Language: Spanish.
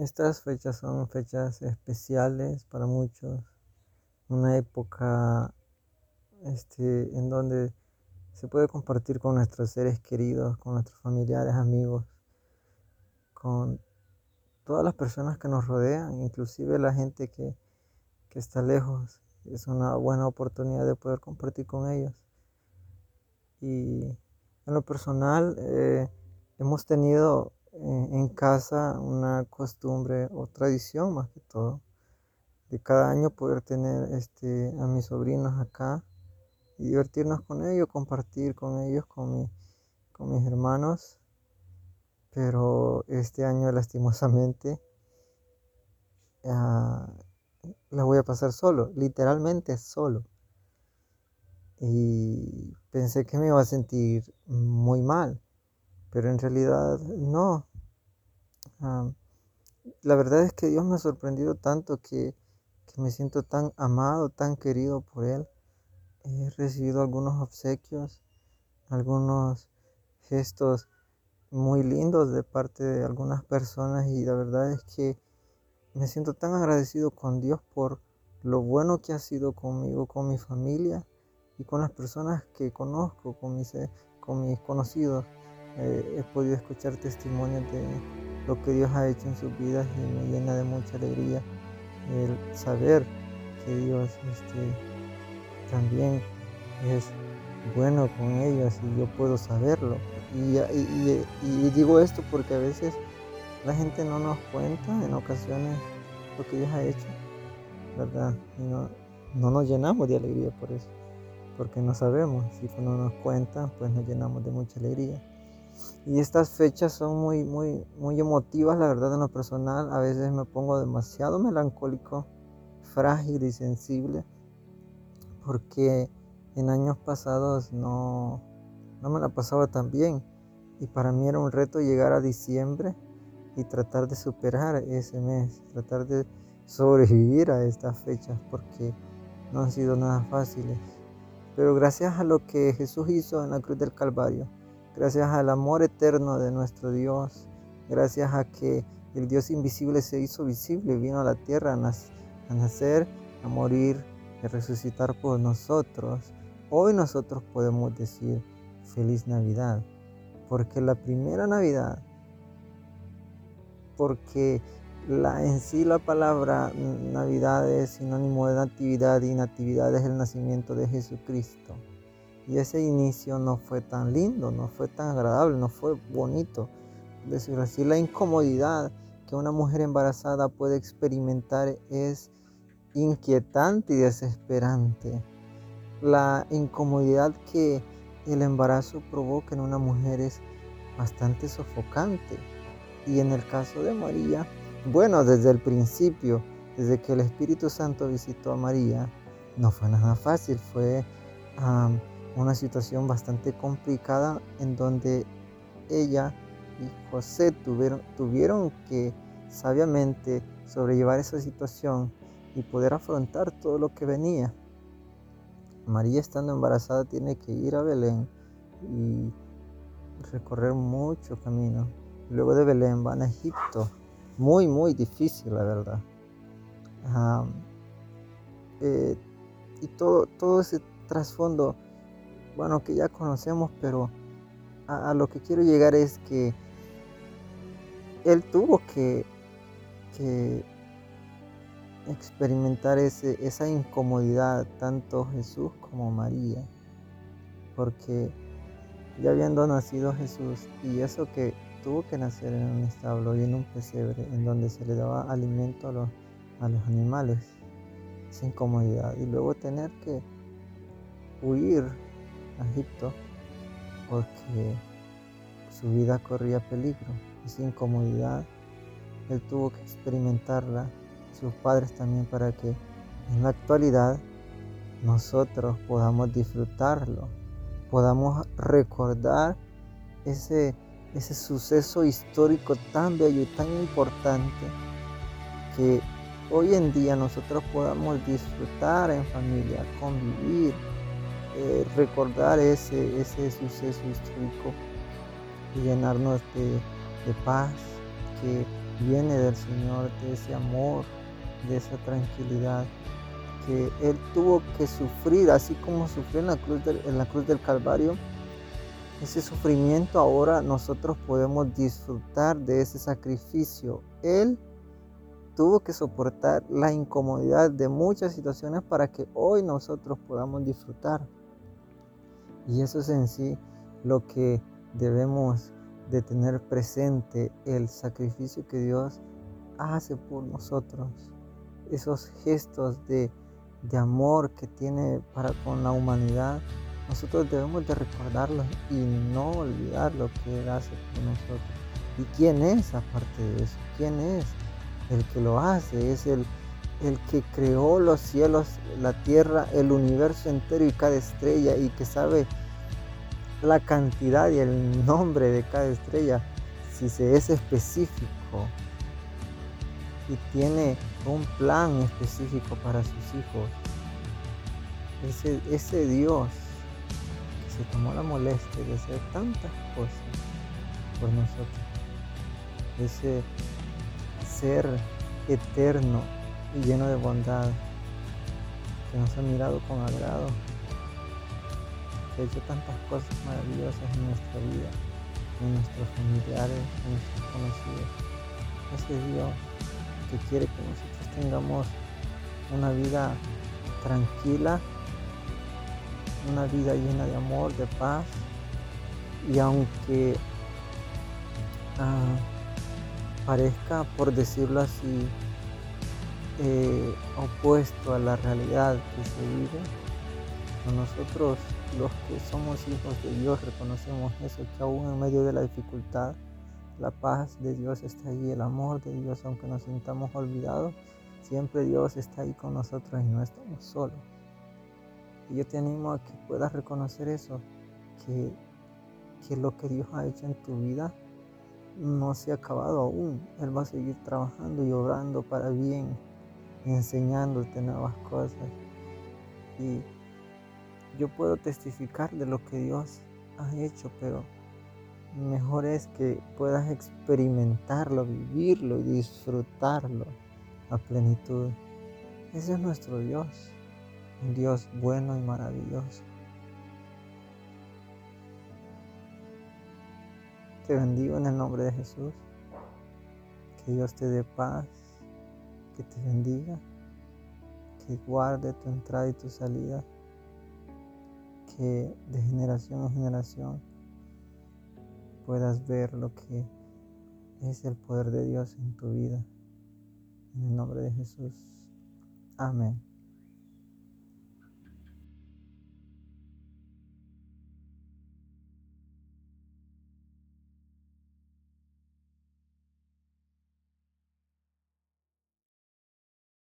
Estas fechas son fechas especiales para muchos, una época este, en donde se puede compartir con nuestros seres queridos, con nuestros familiares, amigos, con todas las personas que nos rodean, inclusive la gente que, está lejos. Es una buena oportunidad de poder compartir con ellos. Y en lo personal, eh, hemos tenido en casa una costumbre o tradición más que todo de cada año poder tener este, a mis sobrinos acá y divertirnos con ellos, compartir con ellos, con, con mis hermanos. Pero este año lastimosamente uh, la voy a pasar solo, literalmente solo. Y pensé que me iba a sentir muy mal, pero en realidad no. La verdad es que Dios me ha sorprendido tanto que, que me siento tan amado, tan querido por Él. He recibido algunos obsequios, algunos gestos muy lindos de parte de algunas personas y la verdad es que me siento tan agradecido con Dios por lo bueno que ha sido conmigo, con mi familia y con las personas que conozco, con mis, con mis conocidos. Eh, he podido escuchar testimonios de lo que Dios ha hecho en sus vidas y me llena de mucha alegría el saber que Dios este, también es bueno con ellos y yo puedo saberlo. Y, digo esto porque a veces la gente no nos cuenta en ocasiones lo que Dios ha hecho, ¿verdad? Y no, no nos llenamos de alegría por eso, porque no sabemos. Si no nos cuentan, pues nos llenamos de mucha alegría. Y estas fechas son muy, muy, muy emotivas, la verdad, en lo personal. A veces me pongo demasiado melancólico, frágil y sensible, porque en años pasados no, no me la pasaba tan bien. Y para mí era un reto llegar a diciembre y tratar de superar ese mes, tratar de sobrevivir a estas fechas, porque no han sido nada fáciles. Pero gracias a lo que Jesús hizo en la cruz del Calvario, gracias al amor eterno de nuestro Dios, gracias a que el Dios invisible se hizo visible, vino a la tierra a nacer, a morir, a resucitar por nosotros. Hoy nosotros podemos decir feliz Navidad, porque la primera Navidad, porque la, en sí la palabra Navidad es sinónimo de natividad y natividad es el nacimiento de Jesucristo. Y ese inicio no fue tan lindo, no fue tan agradable, no fue bonito. Es decir así, la incomodidad que una mujer embarazada puede experimentar es inquietante y desesperante. La incomodidad que el embarazo provoca en una mujer es bastante sofocante. Y en el caso de María, bueno, desde el principio, desde que el Espíritu Santo visitó a María, no fue nada fácil, fue una situación bastante complicada en donde ella y José tuvieron, tuvieron que sabiamente sobrellevar esa situación y poder afrontar todo lo que venía. María estando embarazada tiene que ir a Belén y recorrer mucho camino. Luego de Belén van a Egipto. Muy, muy difícil, la verdad. Eh, y todo, todo ese trasfondo bueno, que ya conocemos, pero a, lo que quiero llegar es que él tuvo que, experimentar ese, esa incomodidad, tanto Jesús como María, porque ya habiendo nacido Jesús y eso que tuvo que nacer en un establo y en un pesebre en donde se le daba alimento a los, a los animales, esa incomodidad, y luego tener que huir Egipto porque su vida corría peligro. Esa incomodidad él tuvo que experimentarla, sus padres también, para que en la actualidad nosotros podamos disfrutarlo, podamos recordar ese, ese suceso histórico tan bello y tan importante que hoy en día nosotros podamos disfrutar en familia, convivir, eh, recordar ese, ese suceso histórico y llenarnos de, paz, que viene del Señor, de ese amor, de esa tranquilidad que Él tuvo que sufrir, así como sufrió en la cruz del, en la cruz del Calvario. Ese sufrimiento ahora nosotros podemos disfrutar de ese sacrificio. Él tuvo que soportar la incomodidad de muchas situaciones para que hoy nosotros podamos disfrutar. Y eso es en sí lo que debemos de tener presente, el sacrificio que Dios hace por nosotros, esos gestos de, de amor que tiene para con la humanidad. Nosotros debemos de recordarlo y no olvidar lo que Él hace por nosotros. ¿Y quién es aparte de eso? ¿Quién es el que lo hace? Es el, el que creó los cielos, la tierra, el universo entero y cada estrella y que sabe la cantidad y el nombre de cada estrella, si se es específico y tiene un plan específico para sus hijos. Ese, ese Dios que se tomó la molestia de hacer tantas cosas por nosotros. Ese ser eterno y lleno de bondad que nos ha mirado con agrado hecho tantas cosas maravillosas en nuestra vida, en nuestros familiares, en nuestros conocidos. Ese Dios que quiere que nosotros tengamos una vida tranquila, una vida llena de amor, de paz, y aunque ah, parezca, por decirlo así, eh, opuesto a la realidad que se vive, nosotros los que somos hijos de Dios reconocemos eso, que aún en medio de la dificultad, la paz de Dios está ahí, el amor de Dios, aunque nos sintamos olvidados, siempre Dios está ahí con nosotros y no estamos solos. Y yo te animo a que puedas reconocer eso, que, que lo que Dios ha hecho en tu vida no se ha acabado aún. Él va a seguir trabajando y obrando para bien, enseñándote nuevas cosas. Y yo puedo testificar de lo que Dios ha hecho, pero mejor es que puedas experimentarlo, vivirlo y disfrutarlo a plenitud. Ese es nuestro Dios, un Dios bueno y maravilloso. Te bendigo en el nombre de Jesús. Que Dios te dé paz, que te bendiga, que guarde tu entrada y tu salida que de generación en generación puedas ver lo que es el poder de Dios en tu vida. En el nombre de Jesús. Amén.